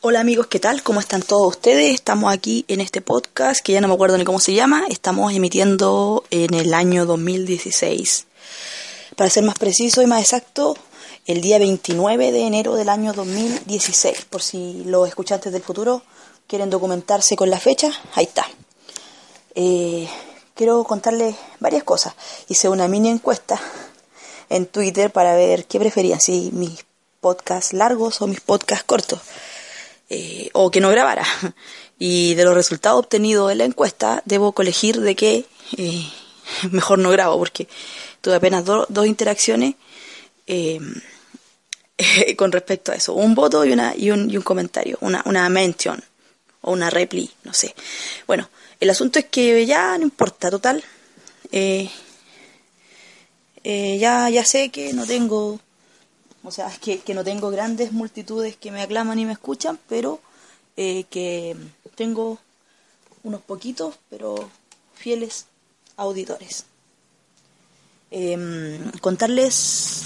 Hola amigos, ¿qué tal? ¿Cómo están todos ustedes? Estamos aquí en este podcast que ya no me acuerdo ni cómo se llama. Estamos emitiendo en el año 2016. Para ser más preciso y más exacto, el día 29 de enero del año 2016. Por si los escuchantes del futuro quieren documentarse con la fecha, ahí está. Eh, quiero contarles varias cosas. Hice una mini encuesta en Twitter para ver qué preferían, si mis podcasts largos o mis podcasts cortos. Eh, o que no grabara. Y de los resultados obtenidos en la encuesta, debo colegir de que eh, mejor no grabo, porque tuve apenas dos interacciones eh, con respecto a eso. Un voto y, una, y, un, y un comentario, una, una mention o una repli, no sé. Bueno, el asunto es que ya no importa, total. ya, ya sé que no tengo o sea, es que, no tengo grandes multitudes que me aclaman y me escuchan, pero eh, que tengo unos poquitos, pero fieles auditores. Em, contarles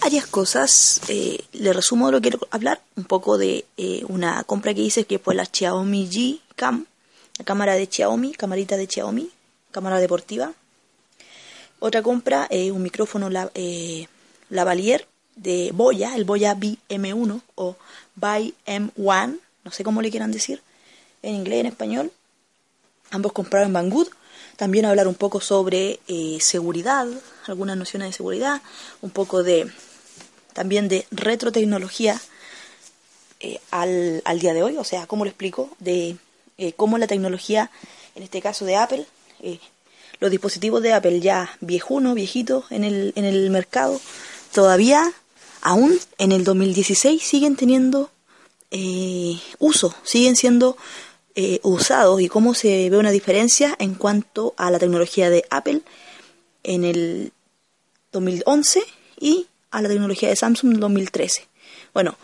varias cosas. Eh, le resumo lo que quiero hablar. Un poco de eh, una compra que hice que fue la Xiaomi G Cam, la cámara de Xiaomi, camarita de Xiaomi, cámara deportiva. Otra compra, un micrófono la, lavalier de Boya, el Boya BM1 o By M1, no sé cómo le quieran decir, en inglés y en español. Ambos comprados en Banggood. También hablar un poco sobre eh, seguridad, algunas nociones de seguridad, un poco de también de retrotecnología eh, al, al, día de hoy, o sea, cómo lo explico, de eh, cómo la tecnología, en este caso de Apple, los dispositivos de Apple ya viejunos, viejitos en el, en el mercado, todavía aún en el 2016 siguen teniendo eh, uso, siguen siendo eh, usados y cómo se ve una diferencia en cuanto a la tecnología de Apple en el 2011 y a la tecnología de Samsung en el 2013. Bueno,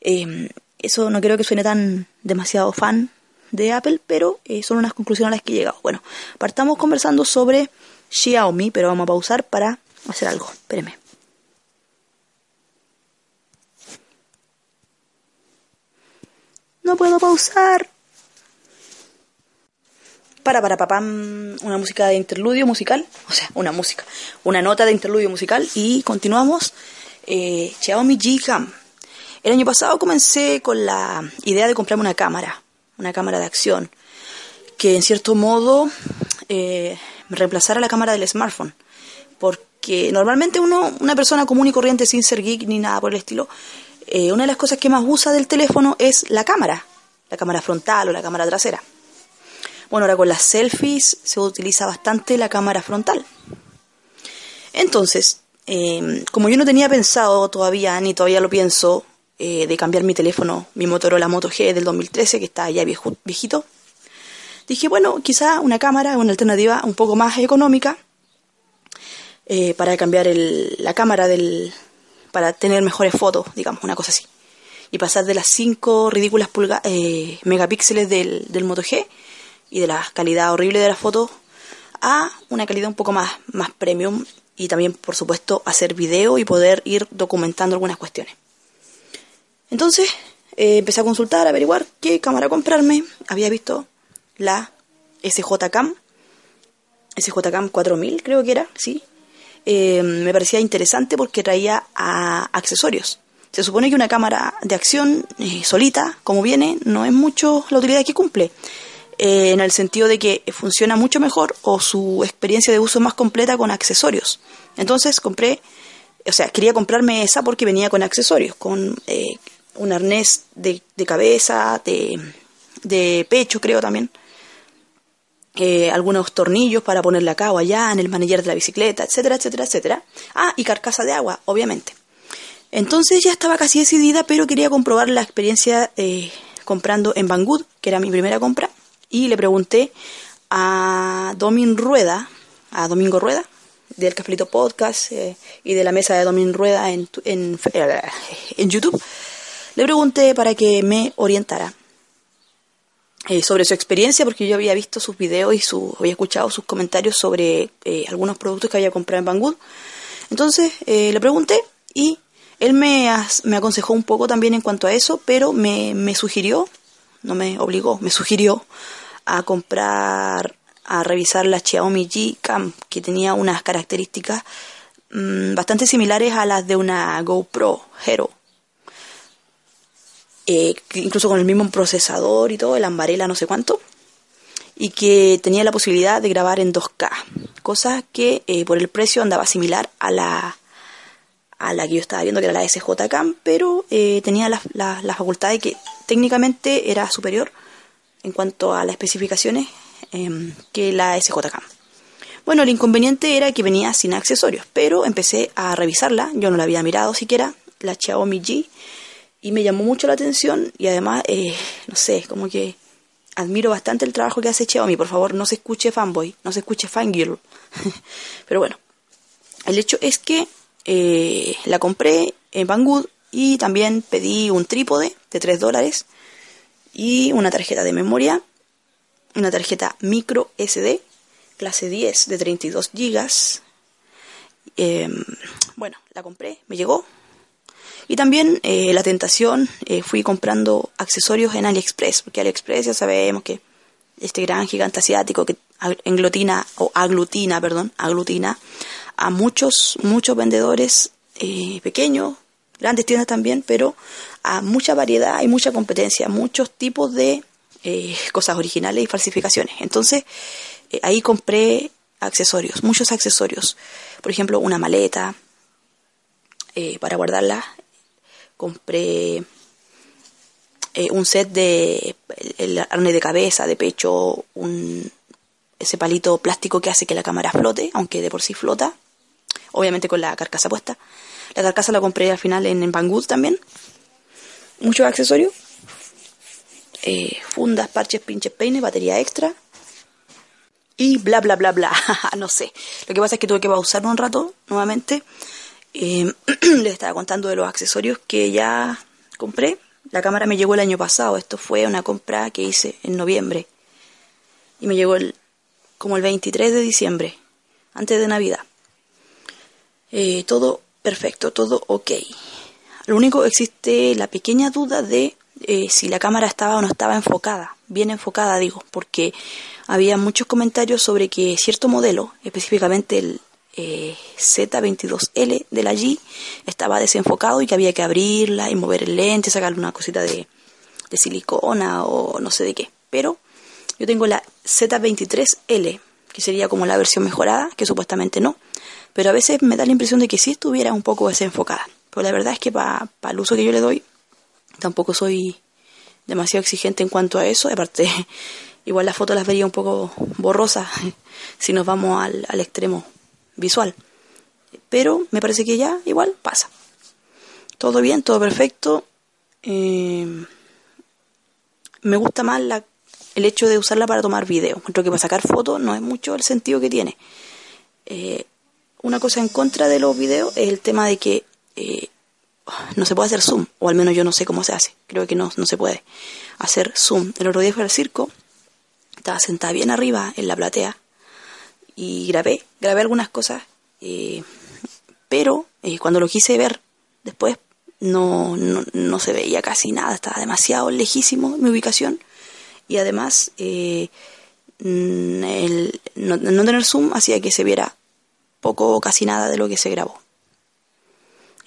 em, eso no creo que suene tan demasiado fan de Apple, pero eh, son unas conclusiones a las que he llegado. Bueno, partamos conversando sobre Xiaomi, pero vamos a pausar para hacer algo. Espérenme. No puedo pausar. Para, para, papam, una música de interludio musical, o sea, una música, una nota de interludio musical y continuamos. Eh, Xiaomi G. El año pasado comencé con la idea de comprarme una cámara, una cámara de acción, que en cierto modo eh, reemplazara la cámara del smartphone, porque normalmente uno, una persona común y corriente sin ser geek ni nada por el estilo, eh, una de las cosas que más usa del teléfono es la cámara, la cámara frontal o la cámara trasera. Bueno, ahora con las selfies se utiliza bastante la cámara frontal. Entonces, em, como yo no tenía pensado todavía, ni todavía lo pienso, eh, de cambiar mi teléfono, mi Motorola Moto G del 2013, que está ya viejito, dije, bueno, quizá una cámara una alternativa un poco más económica eh, para cambiar la cámara del, para tener mejores fotos, digamos, una cosa así. Y pasar de las 5 ridículas eh, megapíxeles del, del Moto G y de la calidad horrible de las fotos a una calidad un poco más, más premium y también, por supuesto, hacer video y poder ir documentando algunas cuestiones. Entonces, eh, empecé a consultar, a averiguar qué cámara comprarme. Había visto la SJCAM, SJCAM 4000 creo que era, sí, eh, me parecía interesante porque traía accesorios. Se supone que una cámara de acción eh, solita, como viene, no es mucho la utilidad que cumple. Eh, en el sentido de que funciona mucho mejor o su experiencia de uso es más completa con accesorios. Entonces compré, o sea, quería comprarme esa porque venía con accesorios, con un arnés de, cabeza, de, de pecho creo también, eh, algunos tornillos para ponerle acá o allá en el manillar de la bicicleta, etcétera, etcétera, etcétera. Ah, y carcasa de agua, obviamente. Entonces ya estaba casi decidida, pero quería comprobar la experiencia eh, comprando en Banggood, que era mi primera compra, y le pregunté a Domin Rueda, a Domingo Rueda, del Cafelito Podcast eh, y de la mesa de Domin Rueda en, en, en YouTube, le pregunté para que me orientara eh, sobre su experiencia, porque yo había visto sus videos y su, había escuchado sus comentarios sobre eh, algunos productos que había comprado en Banggood. Entonces eh, le pregunté y él me, me aconsejó un poco también en cuanto a eso, pero me, me sugirió, no me obligó, me sugirió a comprar, a revisar la Xiaomi G Cam, que tenía unas características mm, bastante similares a las de una GoPro Hero. Eh, incluso con el mismo procesador y todo, el ambarela no sé cuánto, y que tenía la posibilidad de grabar en 2K, cosa que eh, por el precio andaba similar a la a la que yo estaba viendo que era la SJ Cam, pero eh, tenía la, la, facultad de que técnicamente era superior en cuanto a las especificaciones em, que la SJ Cam. Bueno, el inconveniente era que venía sin accesorios, pero empecé a revisarla, yo no la había mirado siquiera, la Xiaomi G, y me llamó mucho la atención y además, eh, no sé, como que admiro bastante el trabajo que hace Xiaomi. Por favor, no se escuche fanboy, no se escuche fangirl. Pero bueno, el hecho es que eh, la compré en Banggood y también pedí un trípode de 3 dólares y una tarjeta de memoria, una tarjeta micro SD, clase 10 de 32 gigas. Em, bueno, la compré, me llegó, y también eh, la tentación, eh, fui comprando accesorios en AliExpress, porque AliExpress ya sabemos que este gran gigante asiático que englotina o aglutina, perdón, aglutina a muchos, muchos vendedores eh, pequeños, grandes tiendas también, pero a mucha variedad y mucha competencia, muchos tipos de cosas originales y falsificaciones. Entonces, ahí compré accesorios, muchos accesorios. Por ejemplo, una maleta para guardarla compré eh, un set de el arnés de cabeza, de pecho, un, ese palito plástico que hace que la cámara flote, aunque de por sí flota, obviamente con la carcasa puesta. La carcasa la compré al final en, en Banggood también. Muchos accesorios. Eh, fundas, parches, pinches, peines, batería extra. Y bla, bla, bla, bla. no sé. Lo que pasa es que tuve que pausar un rato nuevamente eh, les estaba contando de los accesorios que ya compré. La cámara me llegó el año pasado. Esto fue una compra que hice en noviembre. Y me llegó el, como el 23 de diciembre, antes de Navidad. Eh, todo perfecto, todo ok. Lo único existe la pequeña duda de eh, si la cámara estaba o no estaba enfocada. Bien enfocada, digo, porque había muchos comentarios sobre que cierto modelo, específicamente el, eh, Z22L de la G estaba desenfocado y que había que abrirla y mover el lente, sacarle una cosita de, de silicona o no sé de qué. Pero yo tengo la Z23L, que sería como la versión mejorada, que supuestamente no. Pero a veces me da la impresión de que sí estuviera un poco desenfocada. Pero la verdad es que para el uso que yo le doy, tampoco soy demasiado exigente en cuanto a eso. Aparte, igual las fotos las vería un poco borrosas si nos vamos al, al extremo visual. Pero me parece que ya igual pasa. Todo bien, todo perfecto. Eh, me gusta más la, el hecho de usarla para tomar video. Creo que para sacar fotos no es mucho el sentido que tiene. Eh, una cosa en contra de los videos es el tema de que eh, no se puede hacer zoom, o al menos yo no sé cómo se hace. Creo que no, no se puede hacer zoom. El otro día fue al circo, estaba sentada bien arriba en la platea y grabé, grabé algunas cosas, eh, pero eh, cuando lo quise ver después no, no, se veía casi nada, estaba demasiado lejísimo mi ubicación y además eh, el no, tener zoom hacía que se viera poco o casi nada de lo que se grabó.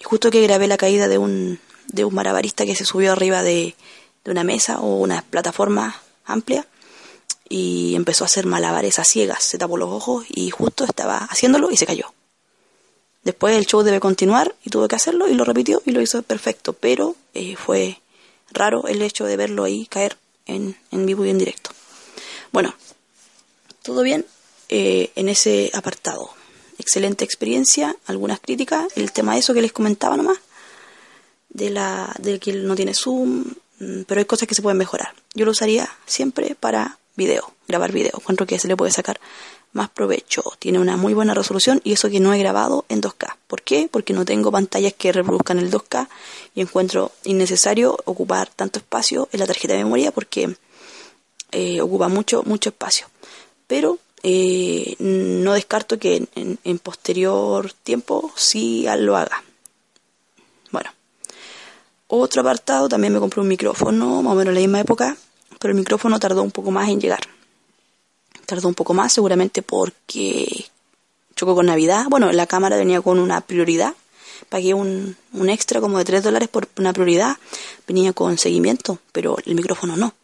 Justo que grabé la caída de un, de un marabarista que se subió arriba de, de una mesa o una plataforma amplia, y empezó a hacer malabares a ciegas, se tapó los ojos y justo estaba haciéndolo y se cayó. Después el show debe continuar y tuve que hacerlo y lo repitió y lo hizo perfecto, pero eh, fue raro el hecho de verlo ahí caer en, en vivo y en directo. Bueno, todo bien eh, en ese apartado. Excelente experiencia, algunas críticas, el tema de eso que les comentaba nomás, de, la, de que no tiene zoom, mm, pero hay cosas que se pueden mejorar. Yo lo usaría siempre para video, grabar video. Encuentro que se le puede sacar más provecho. Tiene una muy buena resolución y eso que no he grabado en 2K. ¿Por qué? Porque no tengo pantallas que reproduzcan el 2K y encuentro innecesario ocupar tanto espacio en la tarjeta de memoria porque eh, ocupa mucho, mucho espacio. Pero eh, no descarto que en, posterior tiempo sí lo haga. Bueno, Otro apartado, también me compré un micrófono, más o menos en la misma época, pero el micrófono tardó un poco más en llegar. Tardó un poco más seguramente porque chocó con Navidad. Bueno, la cámara venía con una prioridad. Pagué un, un extra como de 3 dólares por una prioridad. Venía con seguimiento, pero el micrófono no.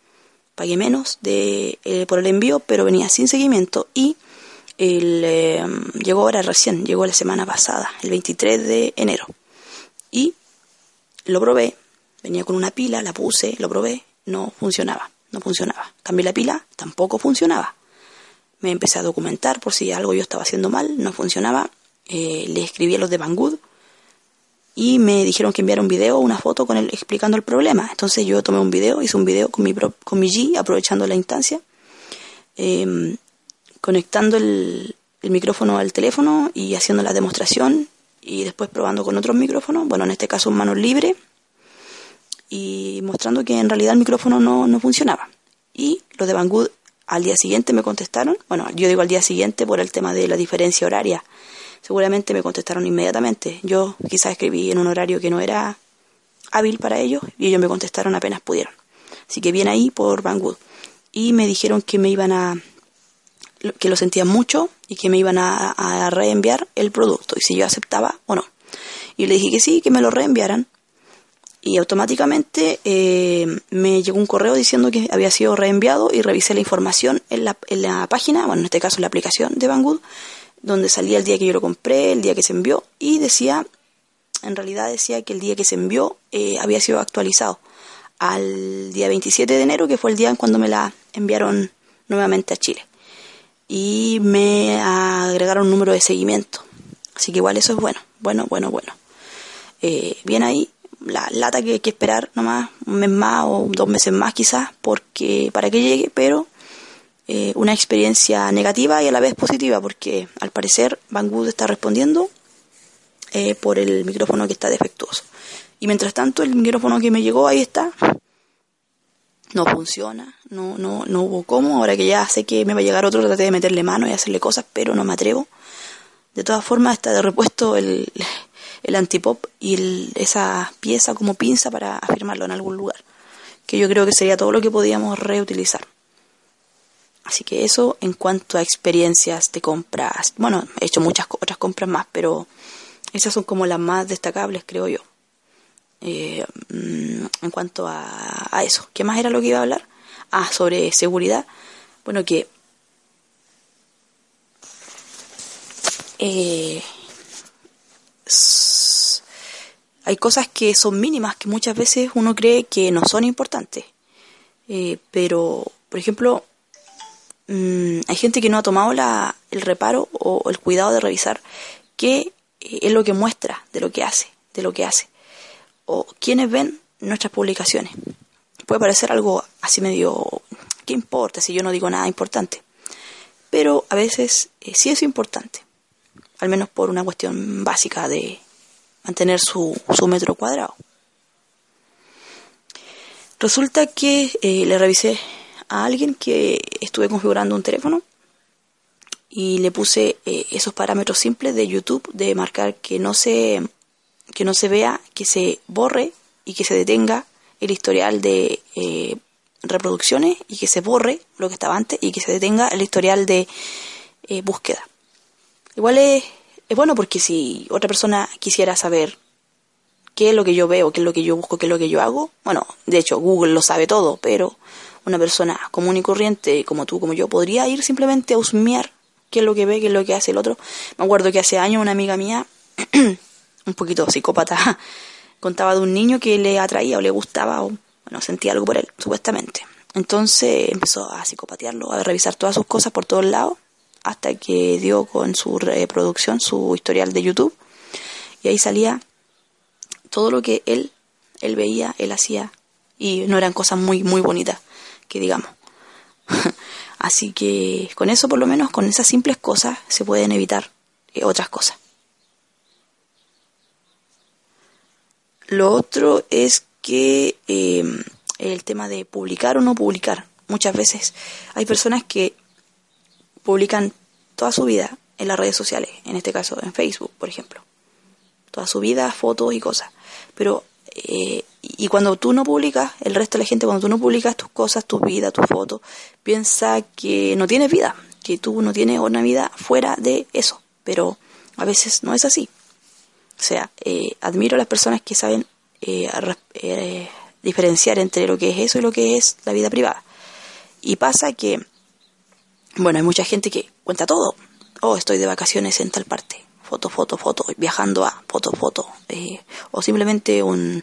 Pagué menos de, eh, por el envío, pero venía sin seguimiento. Y el, eh, llegó ahora recién, llegó la semana pasada, el 23 de enero. Y lo probé, venía con una pila, la puse, lo probé, no funcionaba, no funcionaba. Cambié la pila, tampoco funcionaba. Me empecé a documentar por si algo yo estaba haciendo mal, no funcionaba. Eh, le escribí a los de Banggood y me dijeron que enviara un video, una foto con él explicando el problema. Entonces yo tomé un video, hice un video con mi, con mi G, aprovechando la instancia, em, conectando el, micrófono al teléfono y haciendo la demostración y después probando con otros micrófonos, bueno, en este caso un mano libre, y mostrando que en realidad el micrófono no, no funcionaba. Y los de Banggood al día siguiente me contestaron, bueno, yo digo al día siguiente por el tema de la diferencia horaria, seguramente me contestaron inmediatamente. Yo quizás escribí en un horario que no era hábil para ellos y ellos me contestaron apenas pudieron. Así que bien ahí por Banggood. Y me dijeron que me iban a que lo sentían mucho y que me iban a, reenviar el producto y si yo aceptaba o no. Y le dije que sí, que me lo reenviaran y automáticamente eh, me llegó un correo diciendo que había sido reenviado y revisé la información en la, en la página, bueno, en este caso en la aplicación de Banggood, donde salía el día que yo lo compré, el día que se envió y decía, en realidad decía que el día que se envió eh, había sido actualizado al día 27 de enero, que fue el día en cuando me la enviaron nuevamente a Chile y me agregaron un número de seguimiento. Así que igual eso es bueno, bueno, bueno, bueno. Eh, bien ahí, la lata que hay que esperar nomás un mes más o dos meses más quizás porque para que llegue, pero eh, una experiencia negativa y a la vez positiva porque al parecer Banggood está respondiendo eh, por el micrófono que está defectuoso. Y mientras tanto el micrófono que me llegó ahí está, no funciona, no, no, no hubo cómo, ahora que ya sé que me va a llegar otro, traté de meterle mano y hacerle cosas, pero no me atrevo. De todas formas está de repuesto el, el antipop y esa pieza como pinza para afirmarlo en algún lugar, que yo creo que sería todo lo que podíamos reutilizar. Así que eso en cuanto a experiencias de compras. Bueno, he hecho muchas otras compras más, pero esas son como las más destacables, creo yo. Eh, mm, en cuanto a, eso. ¿Qué más era lo que iba a hablar? Ah, sobre seguridad. Bueno, que eh, hay cosas que son mínimas que muchas veces uno cree que no son importantes. Eh, pero, por ejemplo, mm, hay gente que no ha tomado la, el reparo o el cuidado de revisar qué es lo que muestra de lo que hace, de lo que hace o quienes ven nuestras publicaciones. Puede parecer algo así medio, ¿qué importa si yo no digo nada importante? Pero a veces eh, sí es importante, al menos por una cuestión básica de mantener su, su metro cuadrado. Resulta que eh, le revisé a alguien que estuve configurando un teléfono y le puse eh, esos parámetros simples de YouTube de marcar que no se que no se vea, que se borre y que se detenga el historial de eh, reproducciones y que se borre lo que estaba antes y que se detenga el historial de eh, búsqueda. Igual es, bueno porque si otra persona quisiera saber qué es lo que yo veo, qué es lo que yo busco, qué es lo que yo hago, bueno, de hecho Google lo sabe todo, pero una persona común y corriente como tú, como yo, podría ir simplemente a husmear qué es lo que ve, qué es lo que hace el otro. Me acuerdo que hace años una amiga mía un poquito psicópata, contaba de un niño que le atraía o le gustaba o bueno, sentía algo por él, supuestamente. Entonces empezó a psicopatearlo, a revisar todas sus cosas por todos lados, hasta que dio con su reproducción, su historial de YouTube, y ahí salía todo lo que él, él veía, él hacía, y no eran cosas muy, muy bonitas, que digamos. Así que con eso, por lo menos, con esas simples cosas, se pueden evitar eh, otras cosas. Lo otro es que em, el tema de publicar o no publicar. Muchas veces hay personas que publican toda su vida en las redes sociales, en este caso en Facebook, por ejemplo. Toda su vida, fotos y cosas. Pero eh, y cuando tú no publicas, el resto de la gente, cuando tú no publicas tus cosas, tu vida, tus fotos, piensa que no tienes vida, que tú no tienes una vida fuera de eso. Pero a veces no es así. O sea, eh, admiro a las personas que saben eh, eh, diferenciar entre lo que es eso y lo que es la vida privada. Y pasa que, bueno, hay mucha gente que cuenta todo. Oh, estoy de vacaciones en tal parte. Foto, foto, foto. Viajando a foto, foto. o simplemente un,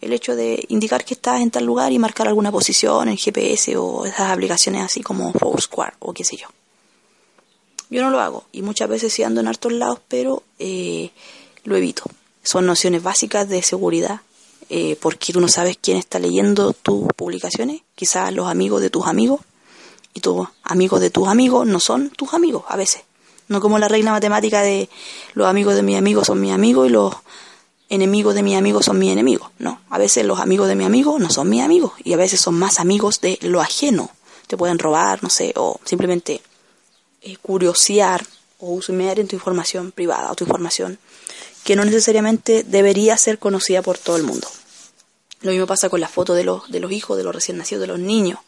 el hecho de indicar que estás en tal lugar y marcar alguna posición en GPS o esas aplicaciones así como Foursquare o qué sé yo. Yo no lo hago y muchas veces sí ando en hartos lados, pero eh, lo evito. Son nociones básicas de seguridad eh, porque tú no sabes quién está leyendo tus publicaciones, quizás los amigos de tus amigos y tus amigos de tus amigos no son tus amigos a veces. No como la regla matemática de los amigos de mis amigos son mis amigos y los enemigos de mi amigo son mis enemigos. No, a veces los amigos de mi amigo no son mis amigos y a veces son más amigos de lo ajeno. Te pueden robar, no sé, o simplemente eh, curiosear o usar en tu información privada o tu información que no necesariamente debería ser conocida por todo el mundo. Lo mismo pasa con la foto de los, de los hijos, de los recién nacidos, de los niños,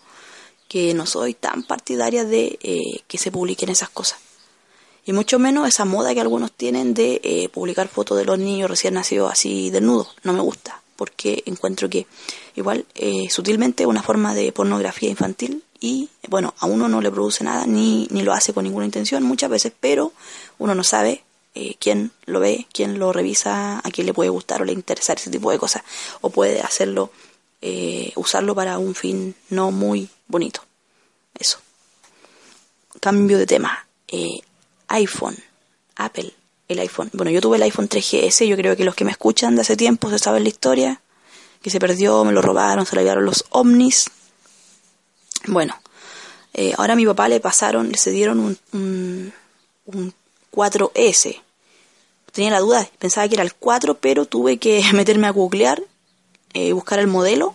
que no soy tan partidaria de eh, que se publiquen esas cosas y mucho menos esa moda que algunos tienen de eh, publicar fotos de los niños recién nacidos así desnudos. No me gusta, porque encuentro que igual eh, sutilmente una forma de pornografía infantil y bueno, a uno no le produce nada ni, ni lo hace con ninguna intención muchas veces, pero uno no sabe eh, quién lo ve, quién lo revisa, a quién le puede gustar o le interesar ese tipo de cosas, o puede hacerlo, usarlo para un fin no muy bonito. Eso. Cambio de tema iPhone, Apple, el iPhone. Bueno, yo tuve el iPhone 3GS, yo creo que los que me escuchan de hace tiempo se saben la historia, que se perdió, me lo robaron, se lo llevaron los ovnis. Bueno, eh, ahora a mi papá le pasaron, le cedieron un, un, 4S. Tenía la duda, pensaba que era el 4, pero tuve que meterme a googlear, eh, buscar el modelo.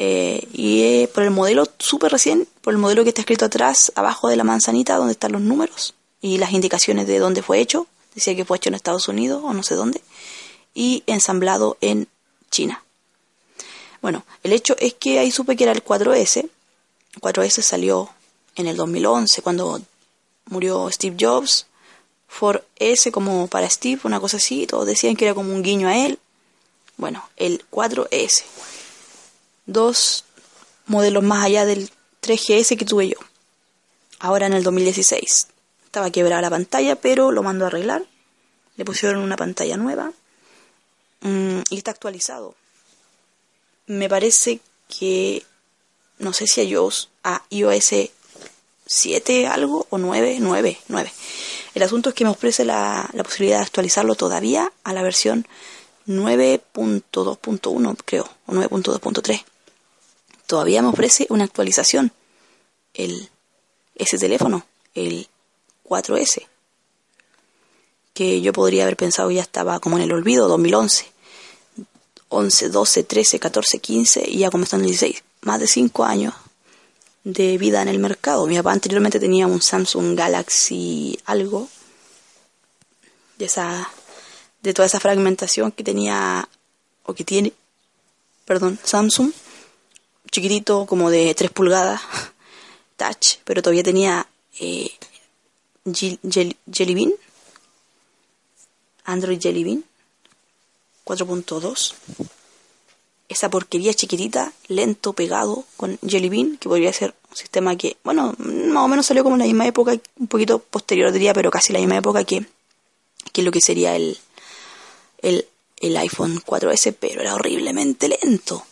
Eh, y por el modelo súper recién, por el modelo que está escrito atrás, abajo de la manzanita, donde están los números, y las indicaciones de dónde fue hecho. Decía que fue hecho en Estados Unidos o no sé dónde. Y ensamblado en China. Bueno, el hecho es que ahí supe que era el 4S. El 4S salió en el 2011 cuando murió Steve Jobs. 4S como para Steve, una cosa así. Todos decían que era como un guiño a él. Bueno, el 4S. Dos modelos más allá del 3GS que tuve yo. Ahora en el 2016. Estaba quebrada la pantalla, pero lo mando a arreglar. Le pusieron una pantalla nueva mm, y está actualizado. Me parece que no sé si a iOS, a iOS 7 algo o 9, 9, 9. El asunto es que me ofrece la, la posibilidad de actualizarlo todavía a la versión 9.2.1 creo, o 9.2.3. Todavía me ofrece una actualización. El, ese teléfono, el 4S, que yo podría haber pensado ya estaba como en el olvido, 2011, 11, 12, 13, 14, 15 y ya están en 16, más de 5 años de vida en el mercado. Mi papá anteriormente tenía un Samsung Galaxy algo, de esa de toda esa fragmentación que tenía o que tiene, perdón, Samsung, chiquitito como de 3 pulgadas, touch, pero todavía tenía eh, Jelly Bean, Android Jelly Bean 4.2. Esa porquería chiquitita, lento, pegado con Jelly Bean, que podría ser un sistema que, bueno, más o menos salió como en la misma época, un poquito posterior diría, pero casi la misma época que, que lo que sería el, el, el iPhone 4S, pero era horriblemente lento.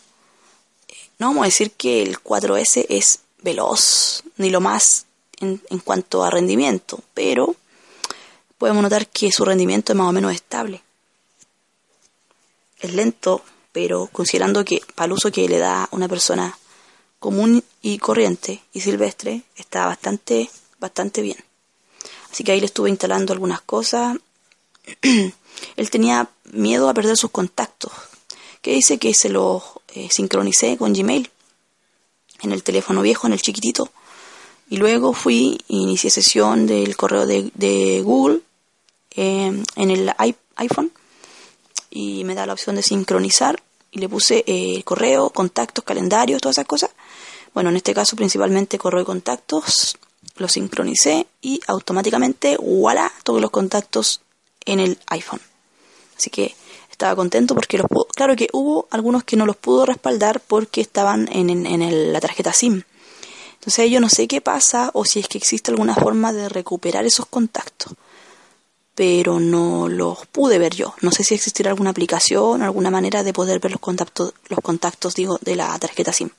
No vamos a decir que el 4S es veloz, ni lo más en, cuanto a rendimiento, pero podemos notar que su rendimiento es más o menos estable. Es lento, pero considerando que para el uso que le da una persona común y corriente y silvestre, está bastante, bastante bien. Así que ahí le estuve instalando algunas cosas. Él tenía miedo a perder sus contactos, que dice que se los eh, sincronicé con Gmail en el teléfono viejo, en el chiquitito, y luego fui e inicié sesión del correo de, Google em, en el iPhone y me da la opción de sincronizar y le puse eh, correo, contactos, calendarios, todas esas cosas. Bueno, en este caso principalmente correo y contactos, lo sincronicé y automáticamente, voilà, todos los contactos en el iPhone. Así que estaba contento porque los pudo, claro que hubo algunos que no los pudo respaldar porque estaban en, en, la tarjeta SIM. Entonces yo no sé qué pasa o si es que existe alguna forma de recuperar esos contactos. Pero no los pude ver yo. No sé si existirá alguna aplicación, alguna manera de poder ver los contactos, los contactos digo, de la tarjeta SIM.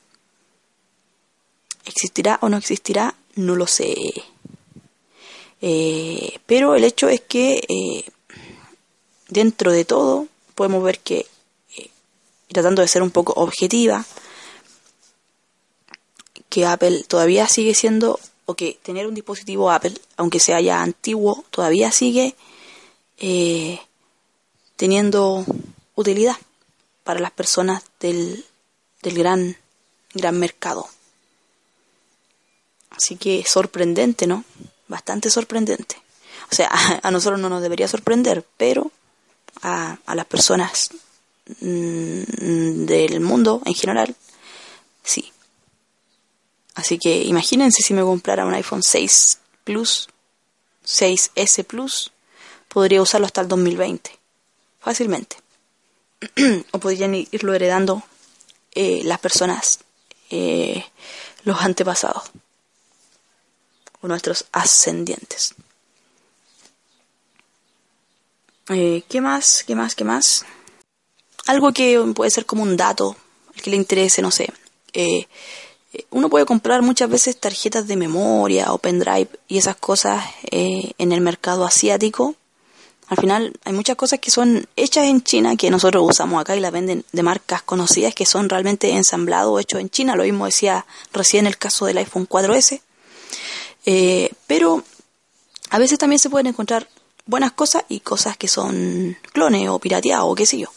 ¿Existirá o no existirá? No lo sé. Eh, pero el hecho es que eh, dentro de todo podemos ver que, eh, tratando de ser un poco objetiva, que Apple todavía sigue siendo, o que tener un dispositivo Apple, aunque sea ya antiguo, todavía sigue teniendo utilidad para las personas del, del gran, gran mercado. Así que sorprendente, ¿no? Bastante sorprendente. O sea, a, nosotros no nos debería sorprender, pero a, las personas mm, del mundo en general, sí. Así que imagínense si me comprara un iPhone 6 Plus, 6S Plus, podría usarlo hasta el 2020, fácilmente. o podrían irlo heredando eh, las personas, eh, los antepasados o nuestros ascendientes. Eh, ¿Qué más? ¿Qué más? ¿Qué más? Algo que puede ser como un dato, al que le interese, no sé. Eh, uno puede comprar muchas veces tarjetas de memoria o pendrive y esas cosas eh, en el mercado asiático. Al final hay muchas cosas que son hechas en China que nosotros usamos acá y las venden de marcas conocidas que son realmente ensamblados hechos en China. Lo mismo decía recién el caso del iPhone 4S. Eh, pero a veces también se pueden encontrar buenas cosas y cosas que son clones o pirateados o qué sé yo.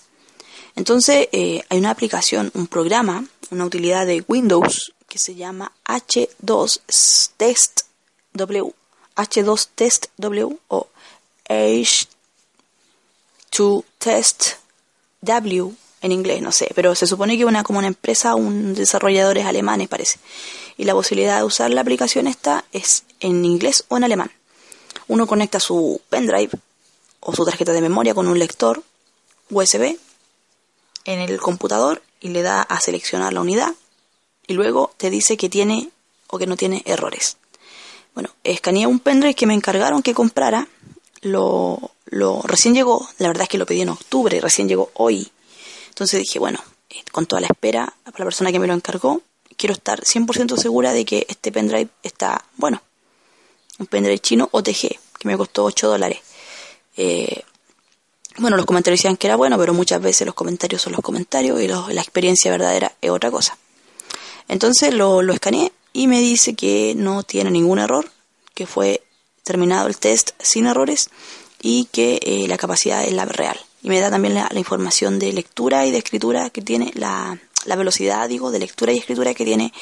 Entonces eh, hay una aplicación, un programa, una utilidad de Windows que se llama H2 Test W, H2 Test W o H2 Test W en inglés, no sé, pero se supone que una como una empresa, un desarrolladores alemanes parece. Y la posibilidad de usar la aplicación esta es en inglés o en alemán. Uno conecta su pendrive o su tarjeta de memoria con un lector USB en el computador y le da a seleccionar la unidad y luego te dice que tiene o que no tiene errores. Bueno, escaneé un pendrive que me encargaron que comprara, lo, recién llegó, la verdad es que lo pedí en octubre, recién llegó hoy entonces dije, bueno, eh, con toda la espera, para la persona que me lo encargó, quiero estar 100% segura de que este pendrive está bueno. Un pendrive chino OTG, que me costó 8 dólares. Eh, bueno, los comentarios decían que era bueno, pero muchas veces los comentarios son los comentarios y la experiencia verdadera es otra cosa. Entonces lo, lo escaneé y me dice que no tiene ningún error, que fue terminado el test sin errores y que eh, la capacidad es la real y me da también la, información de lectura y de escritura que tiene, la, la, velocidad, digo, de lectura y escritura que tiene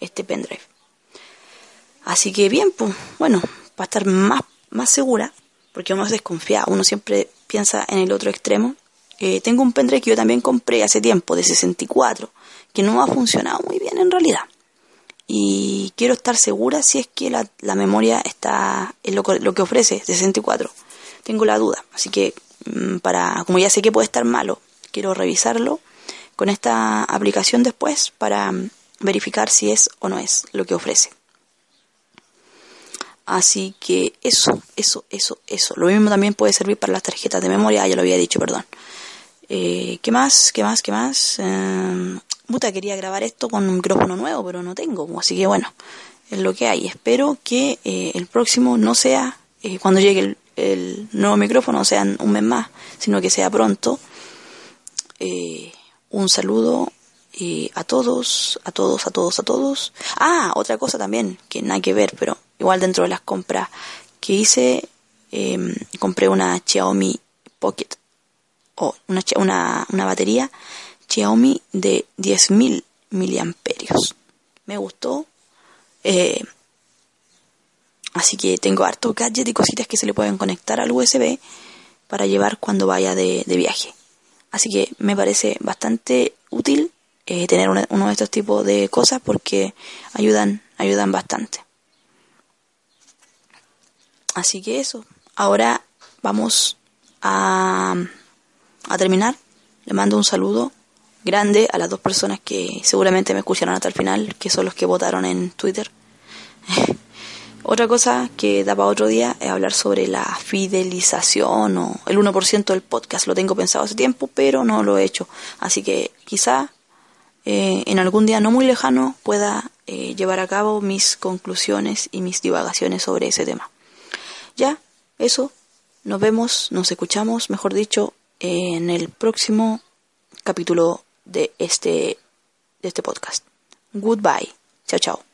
este pendrive. Así que bien, pues, bueno, para estar más, más segura, porque uno es desconfiado, uno siempre piensa en el otro extremo. Eh, tengo un pendrive que yo también compré hace tiempo, de 64, que no ha funcionado muy bien en realidad. Y quiero estar segura si es que la, memoria está en lo, lo que ofrece 64. Tengo la duda, así que Mm, para, como ya sé que puede estar malo, quiero revisarlo con esta aplicación después para mm, verificar si es o no es lo que ofrece. Así que eso, eso, eso, eso. Lo mismo también puede servir para las tarjetas de memoria, ah, ya lo había dicho, perdón. Eh, ¿Qué más? ¿Qué más? ¿Qué más? Eh, quería grabar esto con un micrófono nuevo, pero no tengo. Así que bueno, es lo que hay. Espero que eh, el próximo no sea eh, cuando llegue el, el nuevo micrófono, sea, un mes más, sino que sea pronto. Eh, un saludo eh, a todos, a todos, a todos, a todos. Ah, otra cosa también, que nada que ver, pero igual dentro de las compras que hice, em, compré una Xiaomi Pocket, o una, una, una batería Xiaomi de 10.000 miliamperios. Me gustó. Eh, Así que tengo harto gadget y cositas que se le pueden conectar al USB para llevar cuando vaya de, viaje. Así que me parece bastante útil eh, tener uno de estos tipos de cosas porque ayudan, ayudan bastante. Así que eso. Ahora vamos a, a terminar. Le mando un saludo grande a las dos personas que seguramente me escucharon hasta el final, que son los que votaron en Twitter. Otra cosa que da para otro día es hablar sobre la fidelización o el 1% del podcast. Lo tengo pensado hace tiempo, pero no lo he hecho. Así que quizá eh, en algún día no muy lejano pueda eh, llevar a cabo mis conclusiones y mis divagaciones sobre ese tema. Ya, eso. Nos vemos, nos escuchamos, mejor dicho, en el próximo capítulo de este, de este podcast. Goodbye. Chao, chao.